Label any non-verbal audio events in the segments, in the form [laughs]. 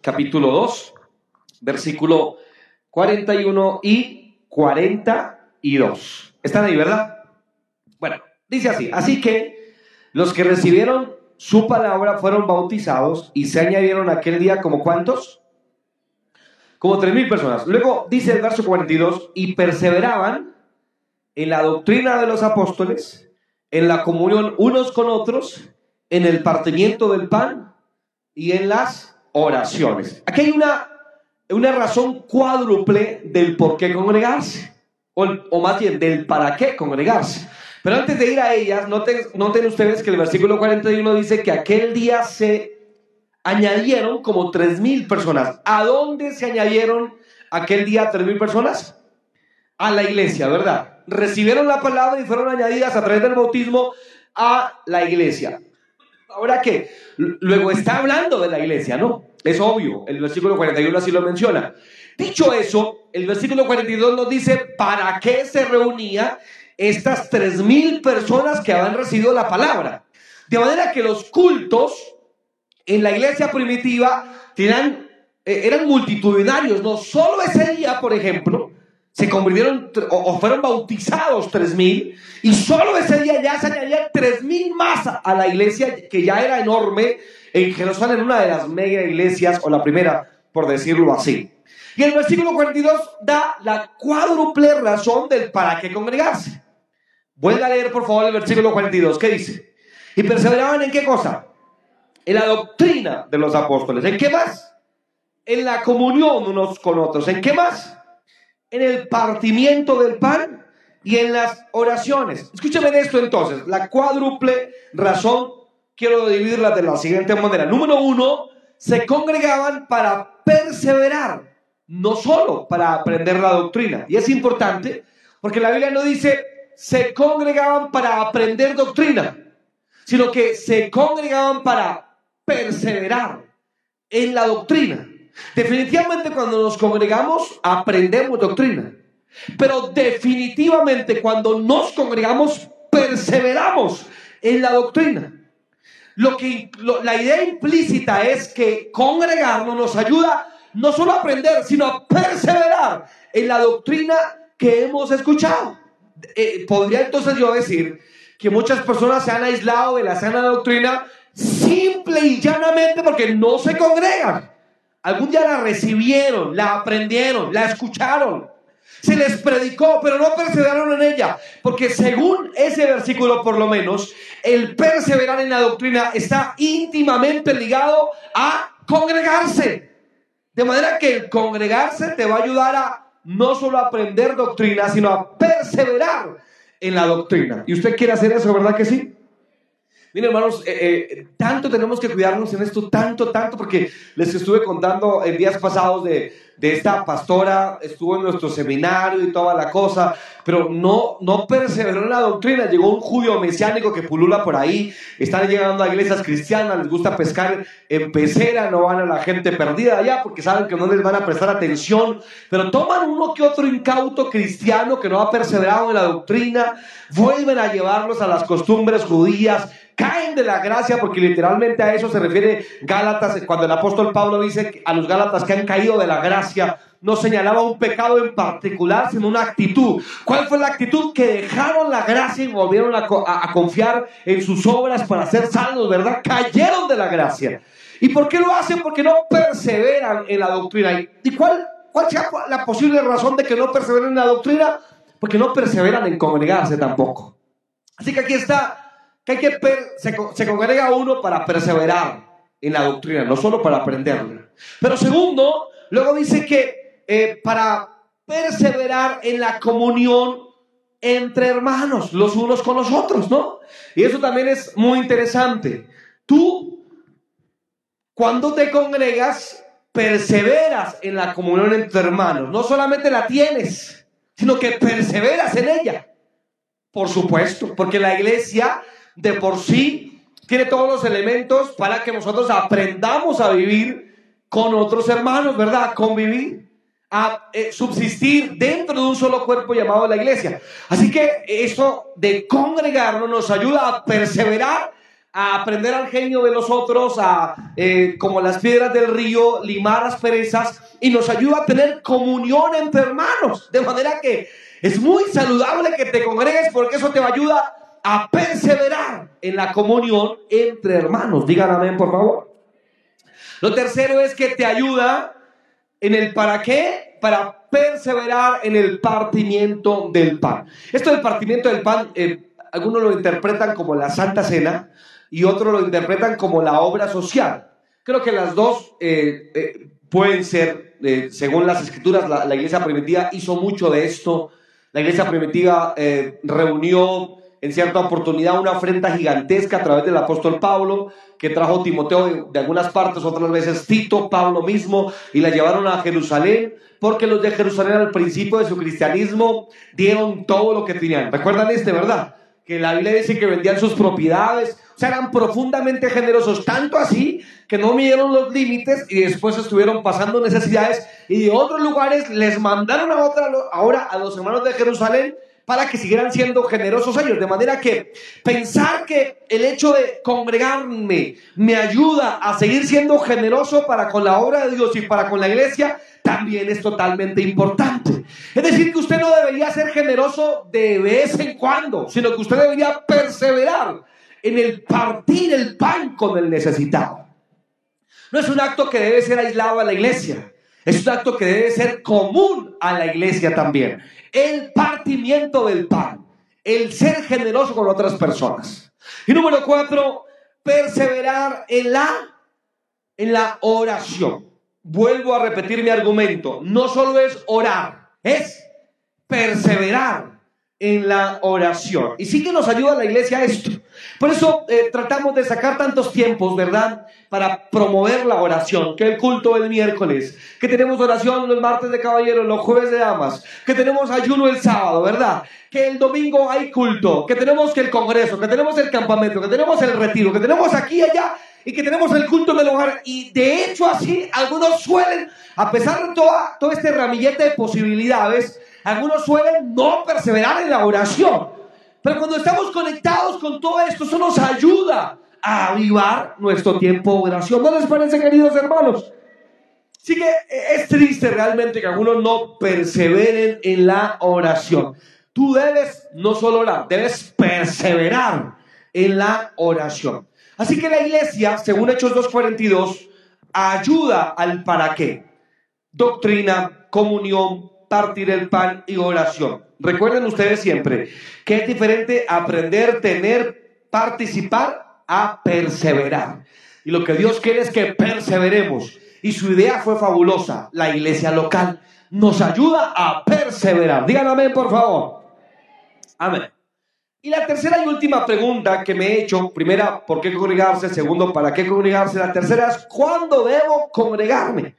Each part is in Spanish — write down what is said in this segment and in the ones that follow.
Capítulo 2, versículo 41 y 42. ¿Están ahí, verdad? Bueno, dice así, así que los que recibieron su palabra fueron bautizados y se añadieron aquel día como cuántos? Como tres mil personas. Luego dice el verso 42, y perseveraban en la doctrina de los apóstoles, en la comunión unos con otros, en el partimiento del pan y en las oraciones. Aquí hay una, una razón cuádruple del por qué congregarse, o, o más bien del para qué congregarse. Pero antes de ir a ellas, noten, noten ustedes que el versículo 41 dice que aquel día se añadieron como tres mil personas. ¿A dónde se añadieron aquel día tres mil personas? A la iglesia, ¿verdad? Recibieron la palabra y fueron añadidas a través del bautismo a la iglesia. Ahora que luego está hablando de la iglesia, ¿no? Es obvio, el versículo 41 así lo menciona. Dicho eso, el versículo 42 nos dice para qué se reunía estas tres mil personas que habían recibido la palabra. De manera que los cultos en la iglesia primitiva eh, eran multitudinarios, no solo ese día, por ejemplo, se convirtieron o, fueron bautizados tres mil y solo ese día ya se añadían tres mil más a la iglesia que ya era enorme en Jerusalén, una de las mega iglesias o la primera, por decirlo así. Y el versículo 42 da la cuádruple razón del para qué congregarse. Vuelva a leer por favor el versículo 42. ¿Qué dice? Y perseveraban en qué cosa? en la doctrina de los apóstoles. ¿En qué más? En la comunión unos con otros. ¿En qué más? En el partimiento del pan y en las oraciones. Escúchame de esto entonces. La cuádruple razón quiero dividirla de la siguiente manera. Número uno, se congregaban para perseverar, no solo para aprender la doctrina. Y es importante porque la Biblia no dice se congregaban para aprender doctrina, sino que se congregaban para perseverar en la doctrina. Definitivamente cuando nos congregamos aprendemos doctrina. Pero definitivamente cuando nos congregamos perseveramos en la doctrina. Lo que la idea implícita es que congregarnos nos ayuda no solo a aprender, sino a perseverar en la doctrina que hemos escuchado. Eh, podría entonces yo decir que muchas personas se han aislado de la sana doctrina simple y llanamente porque no se congregan. Algún día la recibieron, la aprendieron, la escucharon. Se les predicó, pero no perseveraron en ella. Porque según ese versículo, por lo menos, el perseverar en la doctrina está íntimamente ligado a congregarse. De manera que el congregarse te va a ayudar a no solo aprender doctrina, sino a perseverar en la doctrina. ¿Y usted quiere hacer eso, verdad que sí? Miren, hermanos, eh, eh, tanto tenemos que cuidarnos en esto, tanto, tanto, porque les estuve contando en días pasados de, de esta pastora, estuvo en nuestro seminario y toda la cosa, pero no, no perseveró en la doctrina. Llegó un judío mesiánico que pulula por ahí, están llegando a iglesias cristianas, les gusta pescar en pecera, no van a la gente perdida allá porque saben que no les van a prestar atención, pero toman uno que otro incauto cristiano que no ha perseverado en la doctrina, vuelven a llevarlos a las costumbres judías caen de la gracia, porque literalmente a eso se refiere Gálatas, cuando el apóstol Pablo dice a los Gálatas que han caído de la gracia, no señalaba un pecado en particular, sino una actitud. ¿Cuál fue la actitud? Que dejaron la gracia y volvieron a, confiar en sus obras para ser salvos, ¿verdad? Cayeron de la gracia. ¿Y por qué lo hacen? Porque no perseveran en la doctrina. ¿Y cuál, cuál sea la posible razón de que no perseveren en la doctrina? Porque no perseveran en congregarse tampoco. Así que aquí está que hay que se, congrega uno para perseverar en la doctrina, no solo para aprenderla. Pero segundo, luego dice que eh, para perseverar en la comunión entre hermanos, los unos con los otros, ¿no? Y eso también es muy interesante. Tú, cuando te congregas, perseveras en la comunión entre hermanos. No solamente la tienes, sino que perseveras en ella. Por supuesto, porque la iglesia de por sí tiene todos los elementos para que nosotros aprendamos a vivir con otros hermanos, ¿verdad? A convivir, a eh, subsistir dentro de un solo cuerpo llamado la iglesia. Así que eso de congregarnos nos ayuda a perseverar a aprender al genio de los otros, a, eh, como las piedras del río, limar las perezas y nos ayuda a tener comunión entre hermanos. De manera que es muy saludable que te congregues porque eso te va a ayudar a perseverar en la comunión entre hermanos. Digan amén, por favor. Lo tercero es que te ayuda en el para qué, para perseverar en el partimiento del pan. Esto del partimiento del pan, eh, algunos lo interpretan como la Santa Cena y otros lo interpretan como la obra social. Creo que las dos eh, eh, pueden ser, según las escrituras, la, la, iglesia primitiva hizo mucho de esto. La iglesia primitiva reunió en cierta oportunidad una ofrenda gigantesca a través del apóstol Pablo, que trajo Timoteo de, algunas partes, otras veces Tito, Pablo mismo, y la llevaron a Jerusalén, porque los de Jerusalén al principio de su cristianismo dieron todo lo que tenían. ¿Recuerdan este, verdad? Que la Biblia dice que vendían sus propiedades, o sea, eran profundamente generosos, tanto así que no midieron los límites y después estuvieron pasando necesidades y de otros lugares les mandaron a otra, ahora a los hermanos de Jerusalén para que siguieran siendo generosos ellos. De manera que pensar que el hecho de congregarme me ayuda a seguir siendo generoso para con la obra de Dios y para con la iglesia, también es totalmente importante. Es decir, que usted no debería ser generoso de vez en cuando, sino que usted debería perseverar en el partir el pan con el necesitado. No es un acto que debe ser aislado a la iglesia. Es un acto que debe ser común a la iglesia también el partimiento del pan, el ser generoso con otras personas. Y número cuatro, perseverar en la, en la oración. Vuelvo a repetir mi argumento. No solo es orar, es perseverar en la oración. Y sí que nos ayuda la iglesia esto. Por eso eh, tratamos de sacar tantos tiempos, ¿verdad? Para promover la oración, que el culto el miércoles, que tenemos oración los martes de caballeros, los jueves de damas, que tenemos ayuno el sábado, ¿verdad? Que el domingo hay culto, que tenemos que el congreso, que tenemos el campamento, que tenemos el retiro, que tenemos aquí y allá y que tenemos el culto en el hogar. Y de hecho así, algunos suelen, a pesar de todo este ramillete de posibilidades, algunos suelen no perseverar en la oración. Pero cuando estamos conectados con todo esto, eso nos ayuda a avivar nuestro tiempo de oración. ¿No les parece, queridos hermanos? Sí que es triste realmente que algunos no perseveren en la oración. Tú debes no solo orar, debes perseverar en la oración. Así que la iglesia, según Hechos 2.42, ayuda al para qué. Doctrina, comunión, partir el pan y oración. Recuerden ustedes siempre que es diferente aprender, tener, participar a perseverar. Y lo que Dios quiere es que perseveremos. Y su idea fue fabulosa. La iglesia local nos ayuda a perseverar. Díganme amén, por favor. Amén. Y la tercera y última pregunta que me he hecho, primera, ¿por qué congregarse? Segundo, ¿para qué congregarse? La tercera es, ¿cuándo debo congregarme?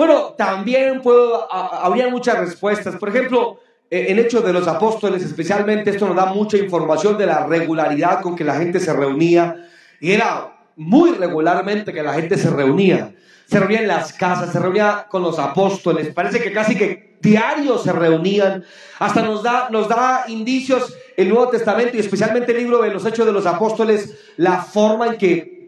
Bueno, también puedo, habría muchas respuestas. Por ejemplo, en Hechos de los Apóstoles, especialmente, esto nos da mucha información de la regularidad con que la gente se reunía. Y era muy regularmente que la gente se reunía. Se reunía en las casas, se reunía con los apóstoles. Parece que casi que diario se reunían. Hasta nos da, nos da indicios el Nuevo Testamento y especialmente el libro de los Hechos de los Apóstoles, la forma en que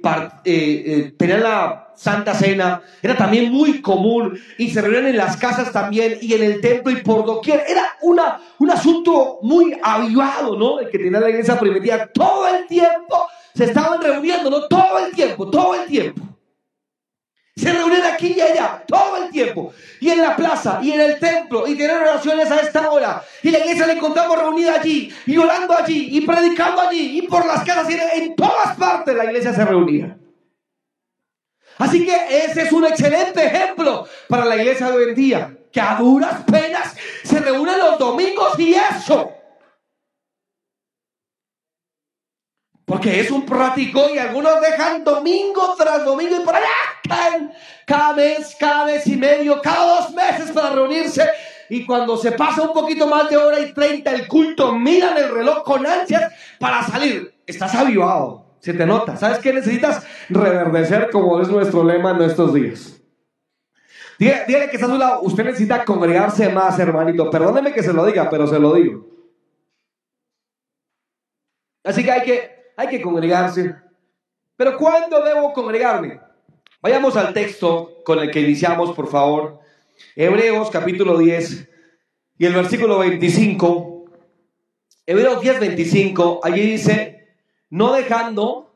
eh, eh, la Santa Cena, era también muy común y se reunían en las casas también y en el templo y por doquier. Era una, un asunto muy avivado, ¿no? El que tenía la iglesia primitiva. Todo el tiempo se estaban reuniendo, ¿no? Todo el tiempo, todo el tiempo. Se reunían aquí y allá, todo el tiempo. Y en la plaza, y en el templo, y tienen oraciones a esta hora. Y la iglesia la encontramos reunida allí, y orando allí, y predicando allí, y por las casas, y en todas partes la iglesia se reunía. Así que ese es un excelente ejemplo para la iglesia de hoy en día, que a duras penas se reúnen los domingos y eso. Porque es un práctico y algunos dejan domingo tras domingo y por allá caen cada mes, cada mes y medio, cada dos meses para reunirse. Y cuando se pasa un poquito más de hora y treinta el culto, miran el reloj con ansias para salir. Estás avivado, se te nota. ¿Sabes qué necesitas? Reverdecer como es nuestro lema en estos días. Dígale, que está a su lado, usted necesita congregarse más, hermanito. Perdóneme que se lo diga, pero se lo digo. Así que hay que hay que congregarse. Pero ¿cuándo debo congregarme? Vayamos al texto con el que iniciamos, por favor. Hebreos capítulo 10 y el versículo 25. Hebreos 10, 25. Allí dice, no dejando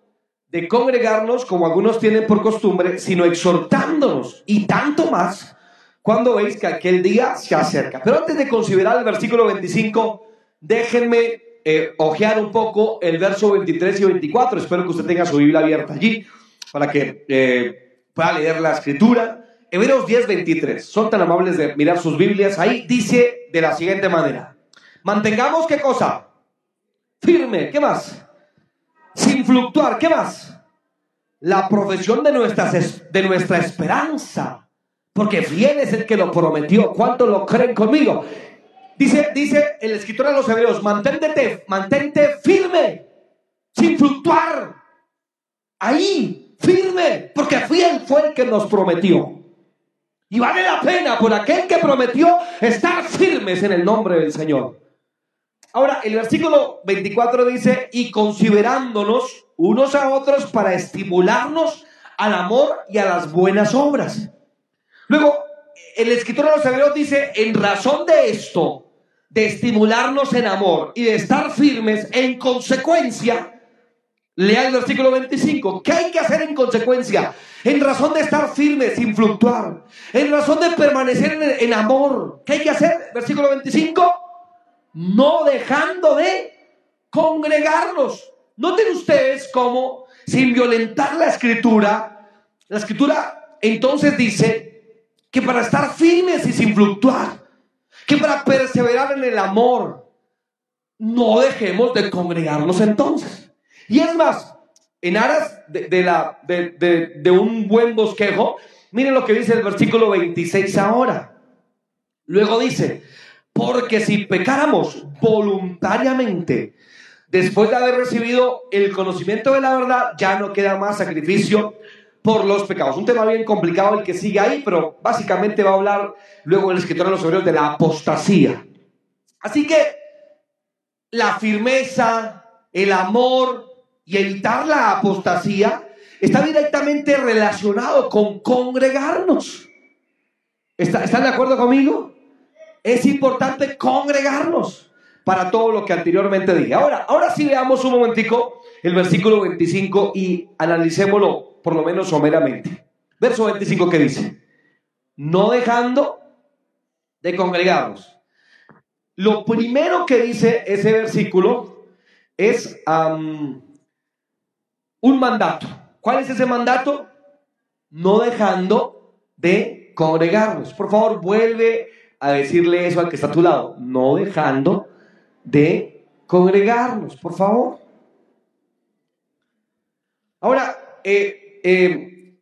de congregarnos como algunos tienen por costumbre, sino exhortándonos y tanto más cuando veis que aquel día se acerca. Pero antes de considerar el versículo 25, déjenme eh, ojear un poco el verso 23 y 24. Espero que usted tenga su Biblia abierta allí para que eh, pueda leer la escritura. Hebreos 10, 23. Son tan amables de mirar sus Biblias. Ahí dice de la siguiente manera. Mantengamos qué cosa? Firme. ¿Qué más? Sin fluctuar. ¿Qué más? La profesión de, nuestras, de nuestra esperanza. Porque fiel es el que lo prometió. ¿Cuántos lo creen conmigo? Dice, dice el escritor de los hebreos, mantente, mantente firme, sin fluctuar. Ahí, firme, porque fiel fue el que nos prometió. Y vale la pena por aquel que prometió estar firmes en el nombre del Señor. Ahora, el versículo 24 dice, y considerándonos unos a otros para estimularnos al amor y a las buenas obras. Luego, el escritor de los hebreos dice, en razón de esto, de estimularnos en amor y de estar firmes, en consecuencia, Lea el versículo 25. ¿Qué hay que hacer en consecuencia? En razón de estar firme, sin fluctuar. En razón de permanecer en, amor. ¿Qué hay que hacer? Versículo 25. No dejando de congregarnos. Noten ustedes cómo, sin violentar la escritura, la escritura entonces dice que para estar firmes y sin fluctuar, que para perseverar en el amor, no dejemos de congregarnos entonces. Y es más, en aras de, la, de, un buen bosquejo, miren lo que dice el versículo 26 ahora. Luego dice, porque si pecáramos voluntariamente, después de haber recibido el conocimiento de la verdad, ya no queda más sacrificio por los pecados. Un tema bien complicado el que sigue ahí, pero básicamente va a hablar luego el escritor de los hebreos de la apostasía. Así que la firmeza, el amor, y evitar la apostasía está directamente relacionado con congregarnos. ¿Están de acuerdo conmigo? Es importante congregarnos para todo lo que anteriormente dije. Ahora, ahora sí veamos un momentico el versículo 25 y analicémoslo por lo menos someramente. Verso 25 que dice, no dejando de congregarnos. Lo primero que dice ese versículo es un mandato. ¿Cuál es ese mandato? No dejando de congregarnos. Por favor, vuelve a decirle eso al que está a tu lado. No dejando de congregarnos, por favor. Ahora, eh, eh,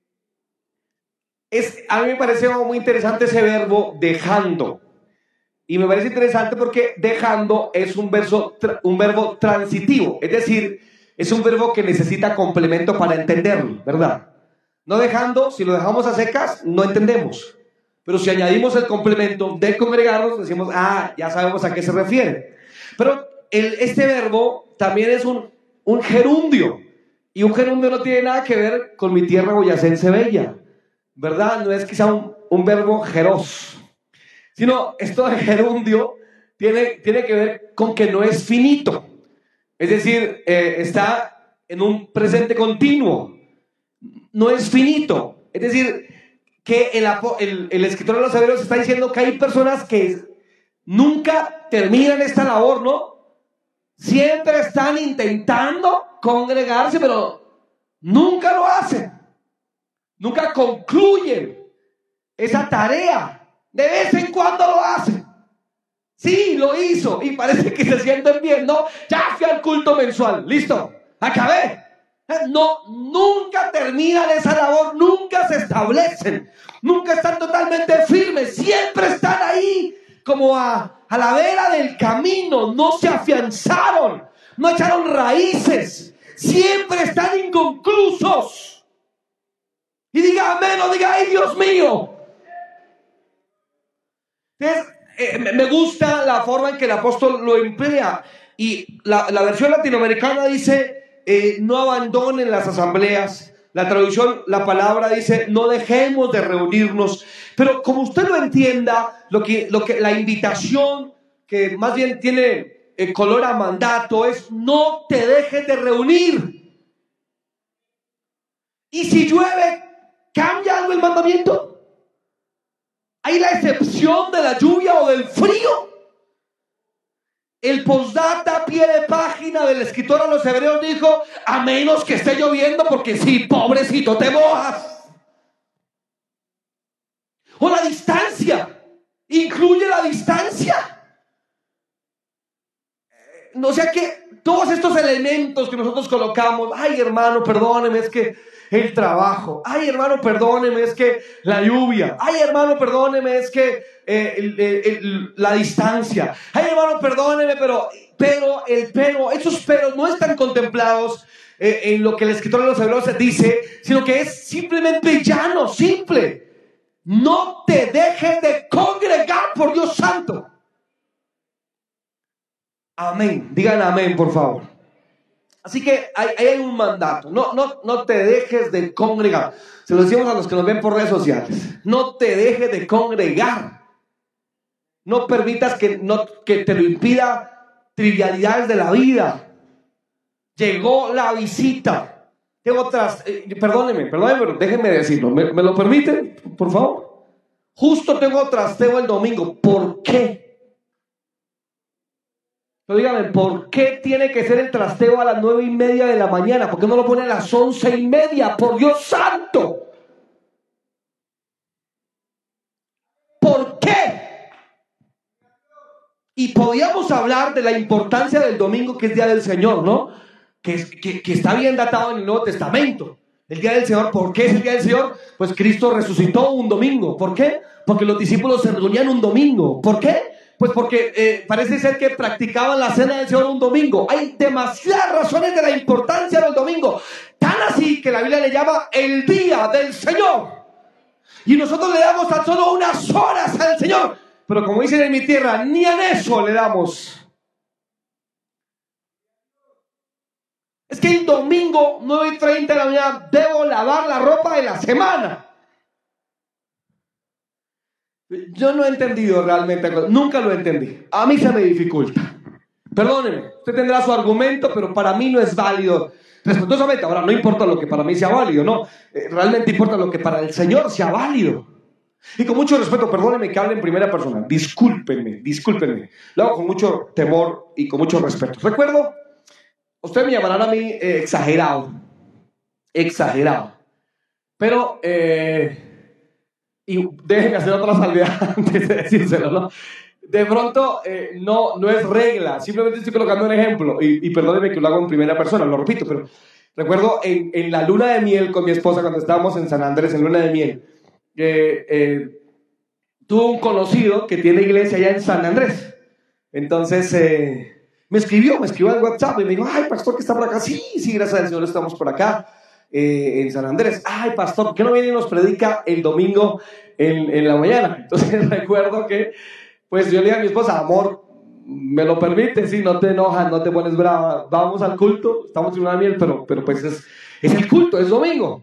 es, a mí me parece muy interesante ese verbo dejando. Y me parece interesante porque dejando es un, un verbo transitivo. Es decir, es un verbo que necesita complemento para entenderlo, ¿verdad? No dejando, si lo dejamos a secas, no entendemos. Pero si añadimos el complemento de congregarnos, decimos, ah, ya sabemos a qué se refiere. Pero este verbo también es un, un gerundio. Y un gerundio no tiene nada que ver con mi tierra boyacense bella. ¿Verdad? No es quizá un, un verbo geros. Sino esto de gerundio tiene, tiene que ver con que no es finito. Es decir, eh, está en un presente continuo, no es finito. Es decir, que el, el, escritor de los Hebreos está diciendo que hay personas que nunca terminan esta labor, ¿no? Siempre están intentando congregarse, pero nunca lo hacen. Nunca concluyen esa tarea. De vez en cuando lo hacen. Sí, lo hizo y parece que se sienten bien, ¿no? Ya fui al culto mensual, listo, acabé. No, nunca terminan esa labor, nunca se establecen, nunca están totalmente firmes, siempre están ahí como a, a la vera del camino, no se afianzaron, no echaron raíces, siempre están inconclusos. Y diga amén o diga, ay Dios mío. Eh, me gusta la forma en que el apóstol lo emplea. Y la, versión latinoamericana dice eh, no abandonen las asambleas. La traducción, la palabra dice, no dejemos de reunirnos. Pero como usted lo entienda, lo que, lo que, la invitación que más bien tiene el color a mandato es, no te dejes de reunir. Y si llueve, ¿cambia algo el mandamiento? ¿Hay la excepción de la lluvia o del frío? El postdata, pie de página del escritor a los hebreos dijo, a menos que esté lloviendo, porque sí, pobrecito, te mojas. O la distancia, incluye la distancia. No sea que todos estos elementos que nosotros colocamos, ay hermano, perdóneme, es que el trabajo. Ay, hermano, perdóneme, es que la lluvia. Ay, hermano, perdóneme, es que eh, la distancia. Ay, hermano, perdóneme, pero, pero, el pero, esos peros no están contemplados eh, en lo que el escritor de los hebreos dice, sino que es simplemente llano, simple. No te dejes de congregar por Dios santo. Amén. Digan amén, por favor. Así que hay, hay, un mandato. No, no, no te dejes de congregar. Se lo decimos a los que nos ven por redes sociales. No te dejes de congregar. No permitas que, no, que te lo impida trivialidades de la vida. Llegó la visita. Tengo otras. Eh, perdóneme, perdóneme, pero déjenme decirlo. ¿Me, ¿Me, lo permiten, por favor? Justo tengo trasteo el domingo. ¿Por qué? Pero dígame, ¿por qué tiene que ser el trasteo a las nueve y media de la mañana? ¿Por qué no lo pone a las once y media? ¡Por Dios santo! ¿Por qué? Y podíamos hablar de la importancia del domingo, que es Día del Señor, ¿no? Que, que, está bien datado en el Nuevo Testamento. El Día del Señor, ¿por qué es el Día del Señor? Pues Cristo resucitó un domingo. ¿Por qué? Porque los discípulos se reunían un domingo. ¿Por qué? Pues porque eh, parece ser que practicaban la cena del Señor un domingo. Hay demasiadas razones de la importancia del domingo. Tan así que la Biblia le llama el día del Señor. Y nosotros le damos tan solo unas horas al Señor. Pero como dicen en mi tierra, ni en eso le damos. Es que el domingo 9 y 30 de la mañana debo lavar la ropa de la semana. Yo no he entendido realmente, nunca lo entendí. A mí se me dificulta. Perdóneme, usted tendrá su argumento, pero para mí no es válido. Respetuosamente, ahora no importa lo que para mí sea válido, no. Eh, realmente importa lo que para el Señor sea válido. Y con mucho respeto, perdóneme que hable en primera persona. Discúlpenme, discúlpenme. Lo hago con mucho temor y con mucho respeto. Recuerdo, usted me llamarán a mí eh, exagerado. Exagerado. Pero, eh, y déjenme hacer otra salvedad [laughs] antes de decírselo, ¿no? De pronto, eh, no, no es regla, simplemente estoy colocando un ejemplo, y, y perdónenme que lo hago en primera persona, lo repito, pero recuerdo en, en, la luna de miel con mi esposa, cuando estábamos en San Andrés, en luna de miel, que eh, tuvo un conocido que tiene iglesia allá en San Andrés. Entonces, eh, me escribió, me escribió en WhatsApp y me dijo, ay, pastor, que está por acá. Sí, sí, gracias al Señor, estamos por acá. Eh, en San Andrés. Ay, pastor, ¿por qué no viene y nos predica el domingo en, en la mañana? [laughs] Entonces [laughs] recuerdo que, pues yo le dije a mi esposa, amor, me lo permite, sí, no te enojas, no te pones brava, vamos al culto, estamos en una miel, pero, pero pues es, es el culto, es domingo.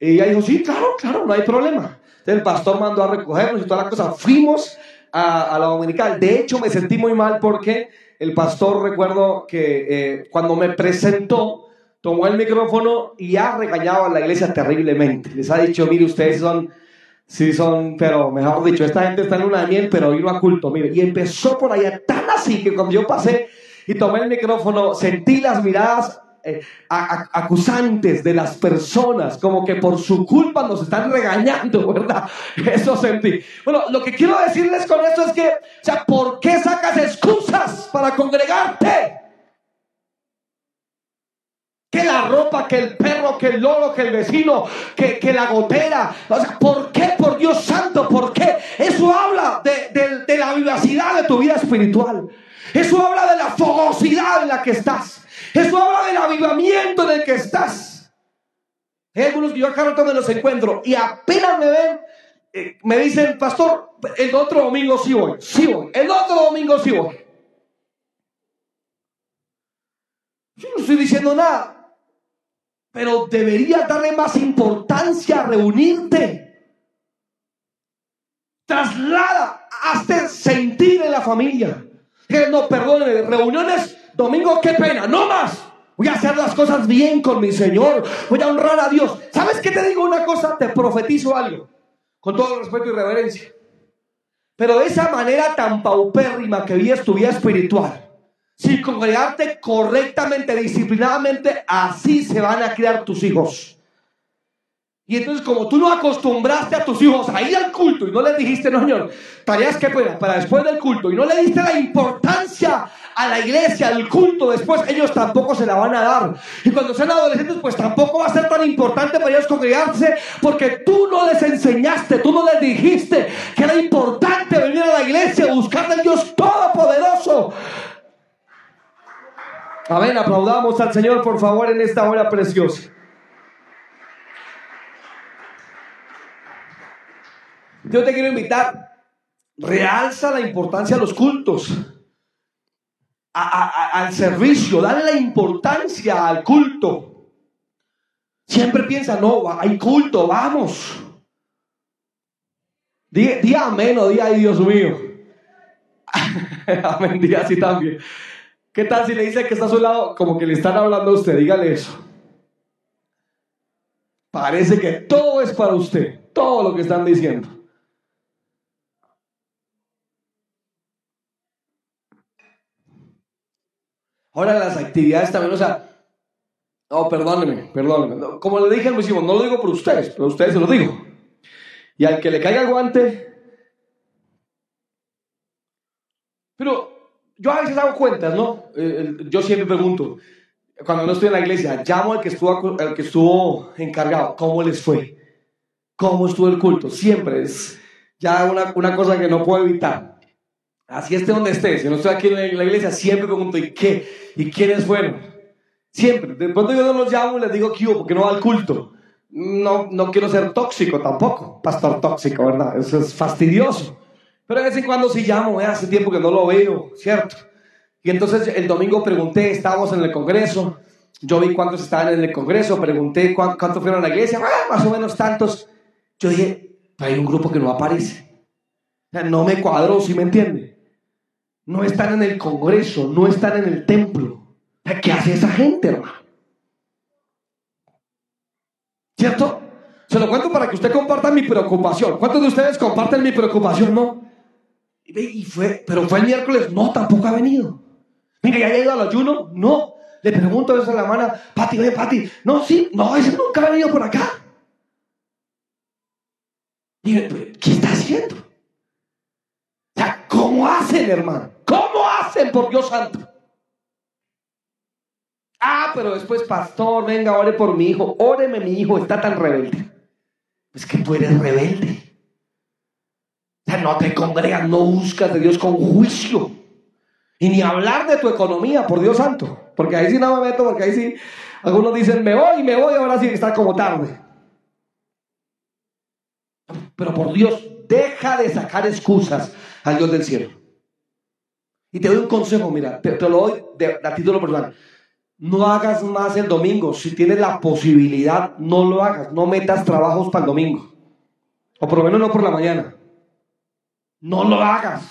Y ella dijo, sí, claro, claro, no hay problema. Entonces el pastor mandó a recogernos y toda la cosa. Fuimos a, a la dominical. De hecho, me sentí muy mal porque el pastor, recuerdo que eh, cuando me presentó, tomó el micrófono y ha regañado a la iglesia terriblemente. Les ha dicho, mire, ustedes son, sí son, pero mejor dicho, esta gente está en una miel, pero vino a culto, mire. Y empezó por allá tan así que cuando yo pasé y tomé el micrófono, sentí las miradas eh, acusantes de las personas, como que por su culpa nos están regañando, [laughs] ¿verdad? Eso sentí. Bueno, lo que quiero decirles con esto es que, o sea, ¿por qué sacas excusas para congregarte? que la ropa, que el perro, que el loro, que el vecino, que, que la gotera. O sea, ¿por qué? Por Dios santo, ¿por qué? Eso habla de, de, la vivacidad de tu vida espiritual. Eso habla de la fogosidad en la que estás. Eso habla del avivamiento en el que estás. Hay algunos que yo acá no me los encuentro y apenas me ven, eh, me dicen, pastor, el otro domingo sí voy, sí voy, el otro domingo sí voy. Yo no estoy diciendo nada. pero deberías darle más importancia a reunirte. Traslada, hazte sentir en la familia. No, perdóneme, reuniones, domingo, qué pena, no más. Voy a hacer las cosas bien con mi Señor. Voy a honrar a Dios. ¿Sabes qué te digo una cosa? Te profetizo algo. Con todo respeto y reverencia. Pero esa manera tan paupérrima que vives tu vida espiritual, sin congregarte correctamente, disciplinadamente, así se van a criar tus hijos. Y entonces, como tú no acostumbraste a tus hijos a ir al culto y no les dijiste, no, señor, tareas que para, para después del culto y no le diste la importancia a la iglesia, al culto, después ellos tampoco se la van a dar. Y cuando sean adolescentes, pues tampoco va a ser tan importante para ellos congregarse porque tú no les enseñaste, tú no les dijiste que era importante venir a la iglesia, buscar al Dios Todopoderoso. Amén, aplaudamos al Señor por favor en esta hora preciosa. Yo te quiero invitar, realza la importancia de los cultos, al servicio, dale la importancia al culto. Siempre piensa, no, hay culto, vamos. Di, amén o di ay Dios mío. [laughs] amén, di así también. ¿Qué tal si le dice que está a su lado como que le están hablando a usted? Dígale eso. Parece que todo es para usted, todo lo que están diciendo. Ahora las actividades también, o sea, no, perdóneme, perdóneme. Como le dije al muchísimo, no lo digo por ustedes, pero a ustedes se lo digo. Y al que le caiga el guante. Pero yo a veces hago cuentas, ¿no? Eh, yo siempre pregunto, cuando no estoy en la iglesia, llamo al que estuvo, al que estuvo encargado, ¿cómo les fue? ¿Cómo estuvo el culto? Siempre es ya una, una cosa que no puedo evitar. Así esté donde esté. Si no estoy aquí en la iglesia, siempre pregunto, ¿y qué? ¿Y quiénes fueron? Siempre. De pronto yo no los llamo y les digo que porque no va al culto. No, no quiero ser tóxico tampoco, pastor tóxico, ¿verdad? Eso es fastidioso. Pero de vez en cuando sí llamo, ¿eh? hace tiempo que no lo veo, ¿cierto? Y entonces el domingo pregunté, estábamos en el Congreso, yo vi cuántos estaban en el Congreso, pregunté cuántos fueron a la iglesia, ah, más o menos tantos. Yo dije, hay un grupo que no aparece. O sea, no me cuadró, ¿sí me entiende? No están en el Congreso, no están en el templo. ¿Qué hace esa gente, hermano? ¿Cierto? Se lo cuento para que usted comparta mi preocupación. ¿Cuántos de ustedes comparten mi preocupación? No. Y fue, pero fue el miércoles, no, tampoco ha venido. Mira, ¿ya ha ido al ayuno? No. Le pregunto a veces a la hermana, Pati, oye, Pati, no, sí, no, ese nunca ha venido por acá. ¿qué está haciendo? ¿cómo hacen, hermano? ¿Cómo hacen, por Dios santo? Ah, pero después, pastor, venga, ore por mi hijo. Óreme, mi hijo está tan rebelde. Es que tú eres rebelde. O sea, no te congregas, no buscas de Dios con juicio. Y ni hablar de tu economía, por Dios santo. Porque ahí sí no me meto, porque ahí sí, algunos dicen, me voy, me voy, ahora sí está como tarde. Pero por Dios, deja de sacar excusas al Dios del cielo. Y te doy un consejo, mira, te, lo doy de, a título personal. No hagas más el domingo. Si tienes la posibilidad, no lo hagas. No metas trabajos para el domingo. O por lo menos no por la mañana. No lo hagas.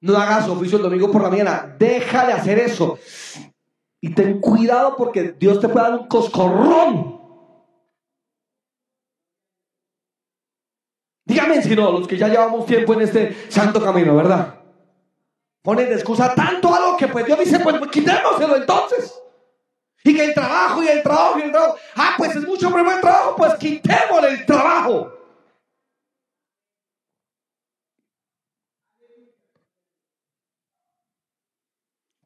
No hagas oficio el domingo por la mañana. Deja de hacer eso. Y ten cuidado porque Dios te puede dar un coscorrón. Dígame si no, los que ya llevamos tiempo en este santo camino, ¿verdad? Ponen de excusa tanto algo que pues Dios dice, pues quitémoselo entonces. Y que el trabajo y el trabajo y el trabajo. Ah, pues es mucho problema el trabajo, pues quitémosle el trabajo.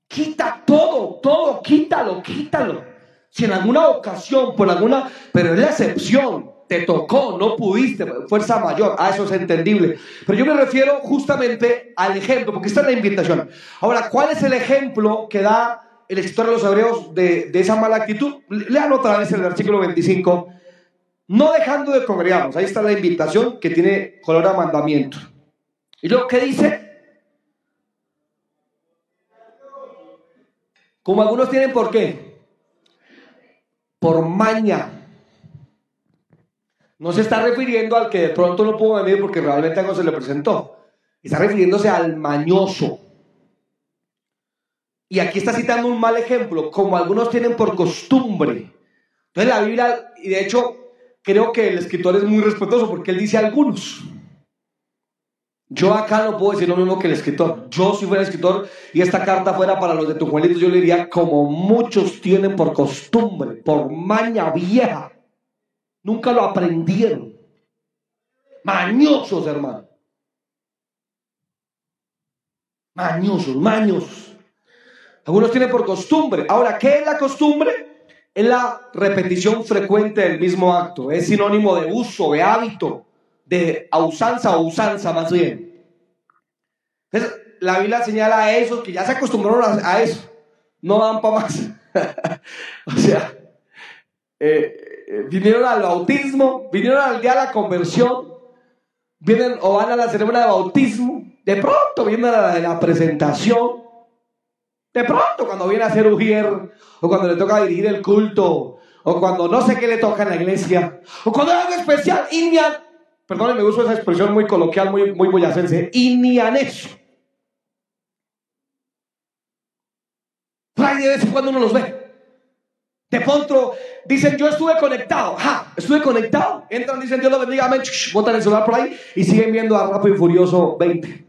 Quita todo, todo, quítalo, quítalo. Si en alguna ocasión, por alguna, pero es la excepción, te tocó, no pudiste, fuerza mayor, a eso es entendible. Pero yo me refiero justamente al ejemplo, porque esta es la invitación. Ahora, ¿cuál es el ejemplo que da el escritor de los hebreos de, esa mala actitud? Lean otra vez el versículo 25. No dejando de congregarnos, ahí está la invitación que tiene color a mandamiento. ¿Y lo que dice? Como algunos tienen por qué por maña. No se está refiriendo al que de pronto no pudo venir porque realmente algo se le presentó. Está refiriéndose al mañoso. Y aquí está citando un mal ejemplo, como algunos tienen por costumbre. Entonces la Biblia, y de hecho creo que el escritor es muy respetuoso porque él dice algunos. Yo acá no puedo decir lo mismo que el escritor. Yo si fuera escritor y esta carta fuera para los de tu Juanito, yo le diría como muchos tienen por costumbre, por maña vieja. Nunca lo aprendieron. Mañosos, hermano. Mañosos, maños. Algunos tienen por costumbre. Ahora, ¿qué es la costumbre? Es la repetición frecuente del mismo acto. Es sinónimo de uso, de hábito, de usanza o usanza más bien. Entonces, la Biblia señala a esos que ya se acostumbraron a, eso. No dan para más. [laughs] o sea, eh, eh, vinieron al bautismo, vinieron al día de la conversión, vienen o van a la ceremonia de bautismo, de pronto vienen a la de la presentación, de pronto cuando viene a ser ujier, o cuando le toca dirigir el culto, o cuando no sé qué le toca en la iglesia, o cuando hay algo especial, Indian, perdón, me gusta esa expresión muy coloquial, muy, muy boyacense, eso. Por de vez en cuando uno los ve. De pronto dicen, yo estuve conectado. Estuve conectado. Entran, dicen, Dios lo bendiga, amén. Botan el celular por ahí y siguen viendo a Rápido y Furioso 20.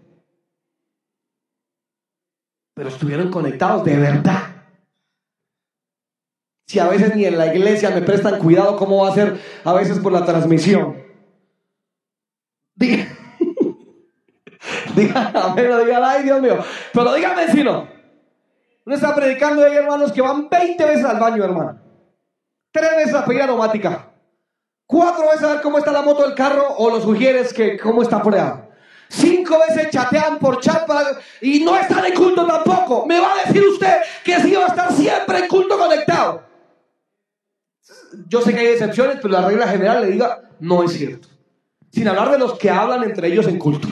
Pero estuvieron conectados de verdad. Si a veces ni en la iglesia me prestan cuidado, ¿cómo va a ser a veces por la transmisión? Diga, [laughs] diga, diga, ay Dios mío. Pero dígame si no. Uno está predicando y hay hermanos que van 20 veces al baño, hermano. Tres veces a pedir aromática. Cuatro veces a ver cómo está la moto del carro o los sugieres que cómo está por allá. Cinco veces chatean por chat y no están en culto tampoco. Me va a decir usted que sí va a estar siempre en culto conectado. Yo sé que hay excepciones, pero la regla general le diga, no es cierto. Sin hablar de los que hablan entre ellos en culto.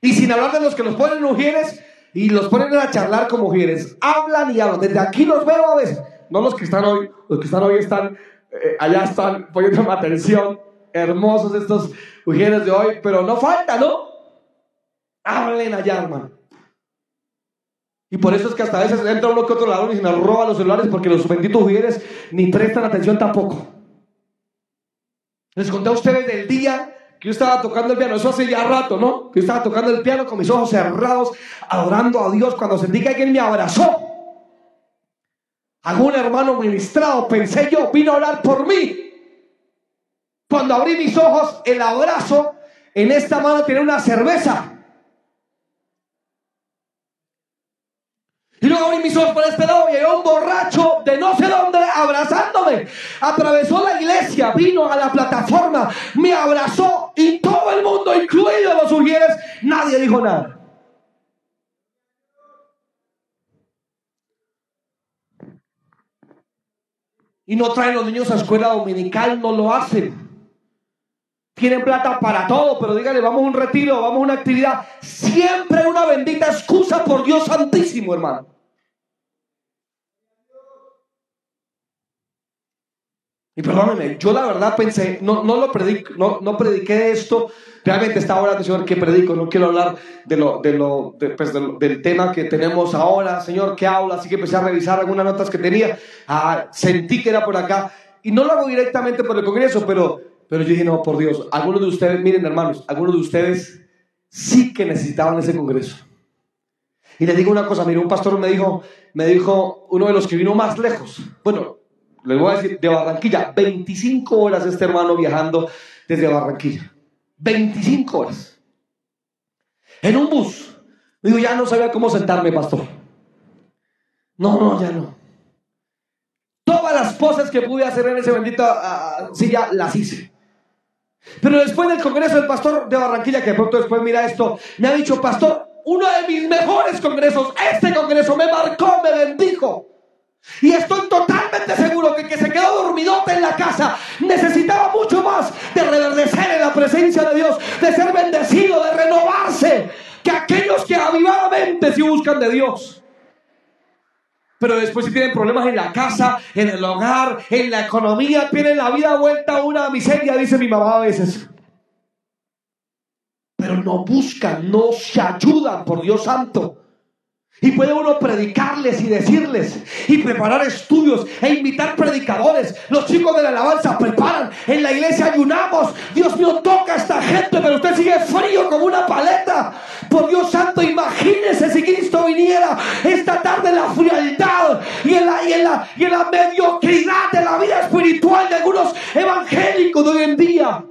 Y sin hablar de los que los ponen mujeres y los ponen a charlar como mujeres. Hablan y hablan. Desde aquí los veo a veces. No los que están hoy, los que están hoy están, eh, allá están poniendo [laughs] atención. Hermosos estos mujeres de hoy, pero no falta, ¿no? Hablen allá, hermano. Y por eso es que hasta a veces entra uno que otro ladrón y se nos roba los celulares porque los benditos mujeres ni prestan atención tampoco. Les conté a ustedes del día que yo estaba tocando el piano, eso hace ya rato, ¿no? Que yo estaba tocando el piano con mis ojos cerrados, adorando a Dios, cuando sentí que alguien me abrazó. Algún hermano ministrado, pensé yo, vino a orar por mí. Cuando abrí mis ojos, el abrazo, en esta mano tenía una cerveza. Y luego abrí mis ojos por este lado y hay un borracho de no sé dónde abrazándome. Atravesó la iglesia, vino a la plataforma, me abrazó y todo el mundo, incluidos los ujieres, nadie dijo nada. Y no traen los niños a escuela dominical, no lo hacen. Tienen plata para todo, pero dígale, vamos a un retiro, vamos a una actividad. Siempre una bendita excusa por Dios Santísimo, hermano. Y perdónenme, yo la verdad pensé, no, no lo predico, no, no prediqué esto, realmente estaba hablando, Señor, que predico, no quiero hablar de lo, de lo, pues, del tema que tenemos ahora, Señor, ¿qué habla? Así que empecé a revisar algunas notas que tenía, ah, sentí que era por acá, y no lo hago directamente por el Congreso, pero pero yo dije, no, por Dios, algunos de ustedes, miren hermanos, algunos de ustedes sí que necesitaban ese congreso. Y les digo una cosa, mire, un pastor me dijo, me dijo, uno de los que vino más lejos, bueno, les voy a decir, de Barranquilla, 25 horas este hermano viajando desde Barranquilla. 25 horas. En un bus. Digo, ya no sabía cómo sentarme, pastor. No, no, ya no. Todas las poses que pude hacer en ese bendito uh, silla las hice. Pero después del congreso del pastor de Barranquilla, que de pronto después mira esto, me ha dicho, pastor, uno de mis mejores congresos, este congreso me marcó, me bendijo. Y estoy totalmente seguro que el que se quedó dormidote en la casa necesitaba mucho más de reverdecer en la presencia de Dios, de ser bendecido, de renovarse, que aquellos que avivadamente se buscan de Dios. Pero después si tienen problemas en la casa, en el hogar, en la economía, tienen la vida vuelta a una miseria, dice mi mamá a veces. Pero no buscan, no se ayudan, por Dios santo. Y puede uno predicarles y decirles y preparar estudios e invitar predicadores. Los chicos de la alabanza preparan. En la iglesia ayunamos. Dios mío, toca a esta gente, pero usted sigue frío como una paleta. Por Dios santo, imagínese si Cristo viniera esta tarde en la frialdad y en la, y en la, y en la mediocridad de la vida espiritual de algunos evangélicos de hoy en día.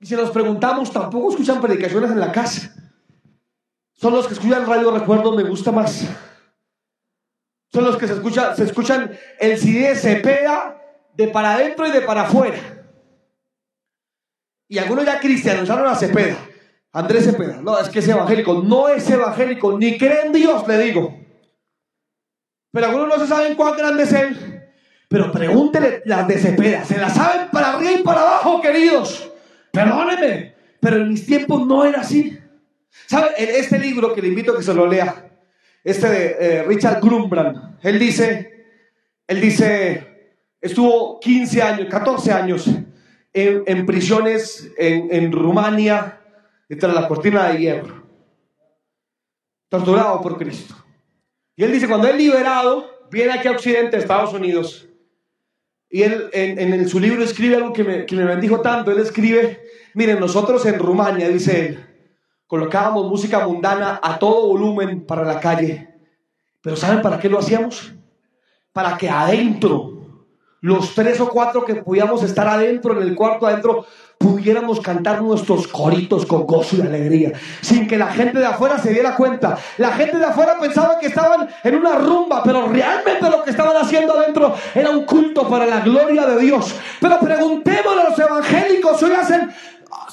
Y si nos preguntamos, tampoco escuchan predicaciones en la casa. Son los que escuchan Radio Recuerdo Me Gusta Más. Son los que se, escucha, se escuchan el CD de Cepeda de para adentro y de para afuera. Y algunos ya cristianizaron a Cepeda. Andrés Cepeda. No, es que es evangélico. No es evangélico. Ni cree en Dios, le digo. Pero algunos no se saben cuán grande es él. Pero pregúntele las de Cepeda. Se las saben para arriba y para abajo, queridos. Perdónenme. Pero en mis tiempos no era así. ¿Sabe? En este libro que le invito a que se lo lea, este de eh, Richard Grumbrand, él dice, él dice, estuvo 15 años, 14 años en, prisiones en, en Rumania, tras la cortina de hierro, torturado por Cristo. Y él dice, cuando él liberado, viene aquí a Occidente, Estados Unidos, y él en, en, su libro escribe algo que me, que me bendijo tanto, él escribe, miren, nosotros en Rumania, dice él, colocábamos música mundana a todo volumen para la calle. Pero ¿saben para qué lo hacíamos? Para que adentro, los tres o cuatro que podíamos estar adentro, en el cuarto adentro, pudiéramos cantar nuestros coritos con gozo y alegría, sin que la gente de afuera se diera cuenta. La gente de afuera pensaba que estaban en una rumba, pero realmente lo que estaban haciendo adentro era un culto para la gloria de Dios. Pero preguntémosle a los evangélicos, hoy hacen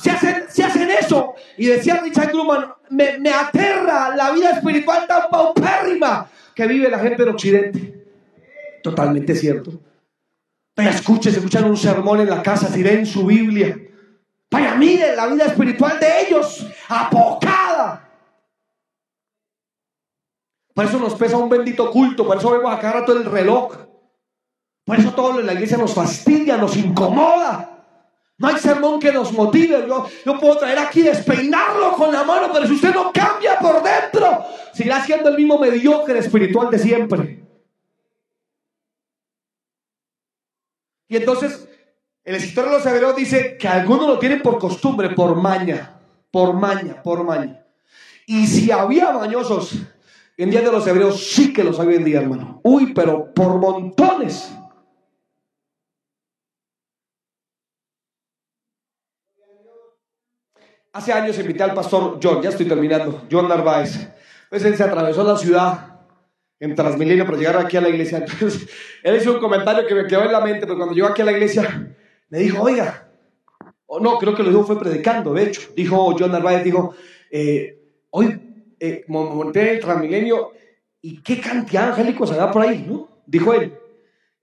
si hacen, si hacen eso, y decía Richard Grumman, me, me aterra la vida espiritual tan paupérrima que vive la gente del Occidente. Totalmente cierto. Vaya, escuchen, escuchan un sermón en la casa, si leen su Biblia. Vaya, miren la vida espiritual de ellos, apocada. Por eso nos pesa un bendito culto, por eso vemos acá rato el reloj. Por eso todo en la iglesia nos fastidia, nos incomoda. No hay sermón que nos motive. Yo, yo puedo traer aquí despeinarlo con la mano, pero si usted no cambia por dentro, seguirá siendo el mismo mediocre espiritual de siempre. Y entonces, el escritor de los hebreos dice que algunos lo tienen por costumbre, por maña, por maña, por maña. Y si había mañosos en día de los hebreos, sí que los había en día, hermano. Uy, pero por montones. Hace años invité al pastor John, ya estoy terminando, John Narváez. Pues él se atravesó la ciudad en Transmilenio para llegar aquí a la iglesia. Entonces, [laughs] él hizo un comentario que me quedó en la mente, pero cuando llegó aquí a la iglesia, me dijo, oiga, o no, creo que lo dijo fue predicando, de hecho. Dijo John Narváez, dijo, eh, hoy eh, monté el Transmilenio y qué cantidad de angélicos había por ahí, ¿no? Dijo él.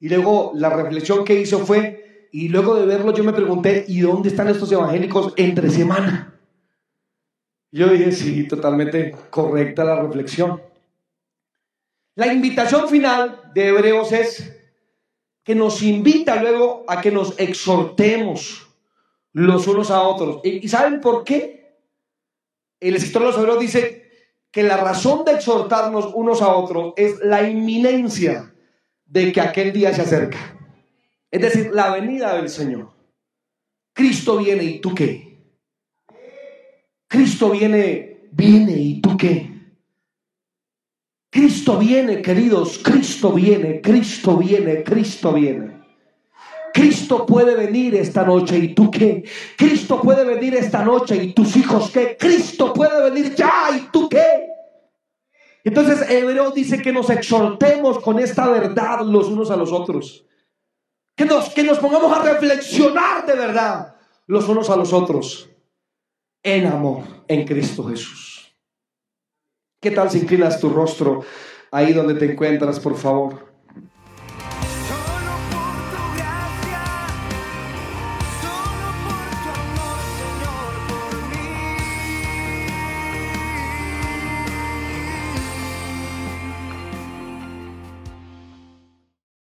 Y luego la reflexión que hizo fue, y luego de verlo yo me pregunté, ¿y dónde están estos evangélicos entre semana? Yo dije, sí, totalmente correcta la reflexión. La invitación final de Hebreos es que nos invita luego a que nos exhortemos los unos a otros. ¿Y saben por qué? El escritor de los Hebreos dice que la razón de exhortarnos unos a otros es la inminencia de que aquel día se acerca. Es decir, la venida del Señor. Cristo viene y tú qué? Cristo viene, viene y tú qué? Cristo viene, queridos, Cristo viene, Cristo viene, Cristo viene. Cristo puede venir esta noche y tú qué? Cristo puede venir esta noche y tus hijos qué? Cristo puede venir ya y tú qué? Entonces Hebreo dice que nos exhortemos con esta verdad los unos a los otros. Que nos, que nos pongamos a reflexionar de verdad los unos a los otros en amor en Cristo Jesús. ¿Qué tal si inclinas tu rostro ahí donde te encuentras, por favor?